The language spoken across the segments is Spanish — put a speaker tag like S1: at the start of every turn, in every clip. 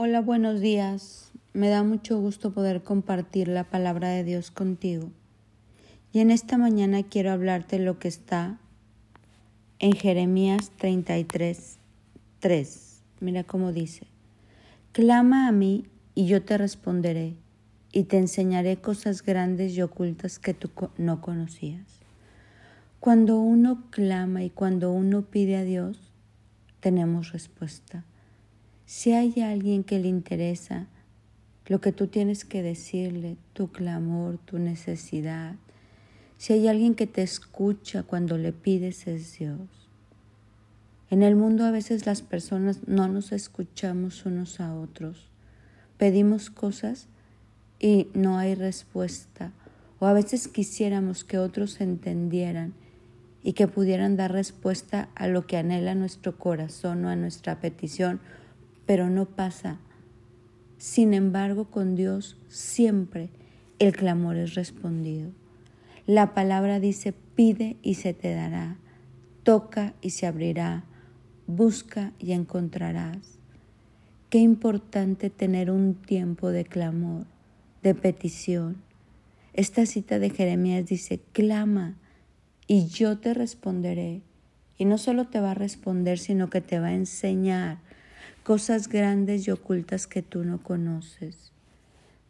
S1: Hola, buenos días. Me da mucho gusto poder compartir la palabra de Dios contigo. Y en esta mañana quiero hablarte lo que está en Jeremías 33, 3. Mira cómo dice, Clama a mí y yo te responderé y te enseñaré cosas grandes y ocultas que tú no conocías. Cuando uno clama y cuando uno pide a Dios, tenemos respuesta. Si hay alguien que le interesa lo que tú tienes que decirle, tu clamor, tu necesidad, si hay alguien que te escucha cuando le pides es Dios. En el mundo a veces las personas no nos escuchamos unos a otros. Pedimos cosas y no hay respuesta. O a veces quisiéramos que otros entendieran y que pudieran dar respuesta a lo que anhela nuestro corazón o a nuestra petición pero no pasa. Sin embargo, con Dios siempre el clamor es respondido. La palabra dice, pide y se te dará, toca y se abrirá, busca y encontrarás. Qué importante tener un tiempo de clamor, de petición. Esta cita de Jeremías dice, clama y yo te responderé. Y no solo te va a responder, sino que te va a enseñar cosas grandes y ocultas que tú no conoces.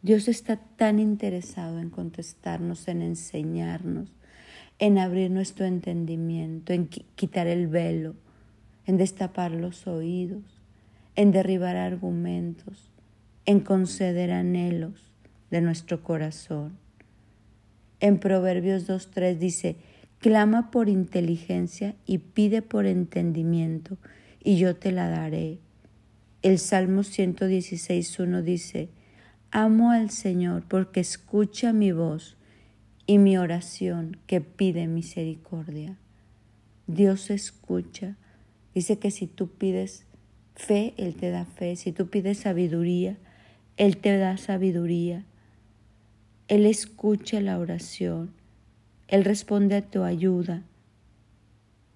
S1: Dios está tan interesado en contestarnos, en enseñarnos, en abrir nuestro entendimiento, en quitar el velo, en destapar los oídos, en derribar argumentos, en conceder anhelos de nuestro corazón. En Proverbios 2.3 dice, clama por inteligencia y pide por entendimiento, y yo te la daré. El Salmo 116.1 dice, Amo al Señor porque escucha mi voz y mi oración que pide misericordia. Dios escucha. Dice que si tú pides fe, Él te da fe. Si tú pides sabiduría, Él te da sabiduría. Él escucha la oración. Él responde a tu ayuda.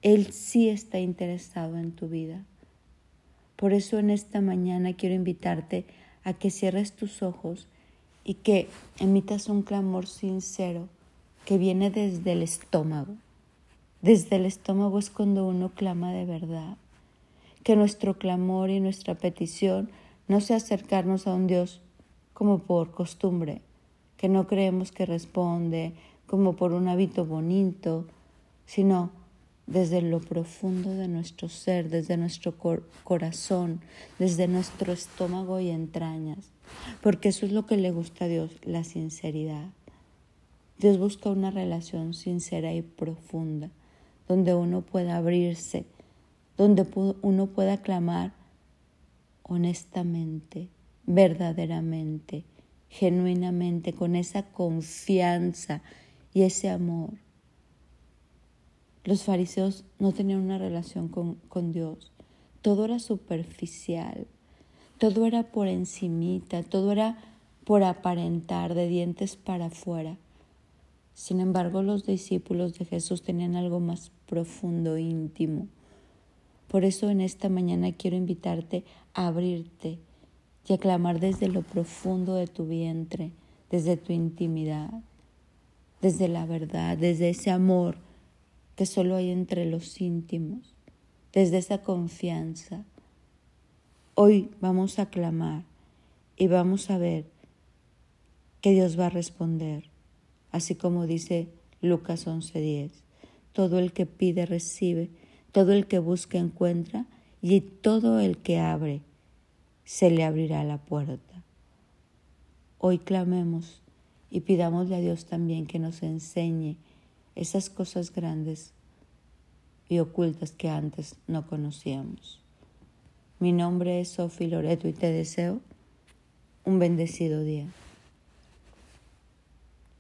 S1: Él sí está interesado en tu vida. Por eso en esta mañana quiero invitarte a que cierres tus ojos y que emitas un clamor sincero que viene desde el estómago. Desde el estómago es cuando uno clama de verdad. Que nuestro clamor y nuestra petición no sea acercarnos a un Dios como por costumbre, que no creemos que responde como por un hábito bonito, sino desde lo profundo de nuestro ser, desde nuestro corazón, desde nuestro estómago y entrañas, porque eso es lo que le gusta a Dios, la sinceridad. Dios busca una relación sincera y profunda, donde uno pueda abrirse, donde uno pueda clamar honestamente, verdaderamente, genuinamente, con esa confianza y ese amor los fariseos no tenían una relación con, Dios. Todo era superficial, todo era por encimita, todo era por aparentar de dientes para afuera. Sin embargo, los discípulos de Jesús tenían algo más profundo, íntimo. Por eso en esta mañana quiero invitarte a abrirte y a clamar desde lo profundo de tu vientre, desde tu intimidad, desde la verdad, desde ese amor que solo hay entre los íntimos, desde esa confianza. Hoy vamos a clamar y vamos a ver que Dios va a responder, así como dice Lucas 11:10. Todo el que pide recibe, todo el que busca encuentra y todo el que abre se le abrirá la puerta. Hoy clamemos y pidámosle a Dios también que nos enseñe esas cosas grandes y ocultas que antes no conocíamos. Mi nombre es Sofi Loreto y te deseo un bendecido día.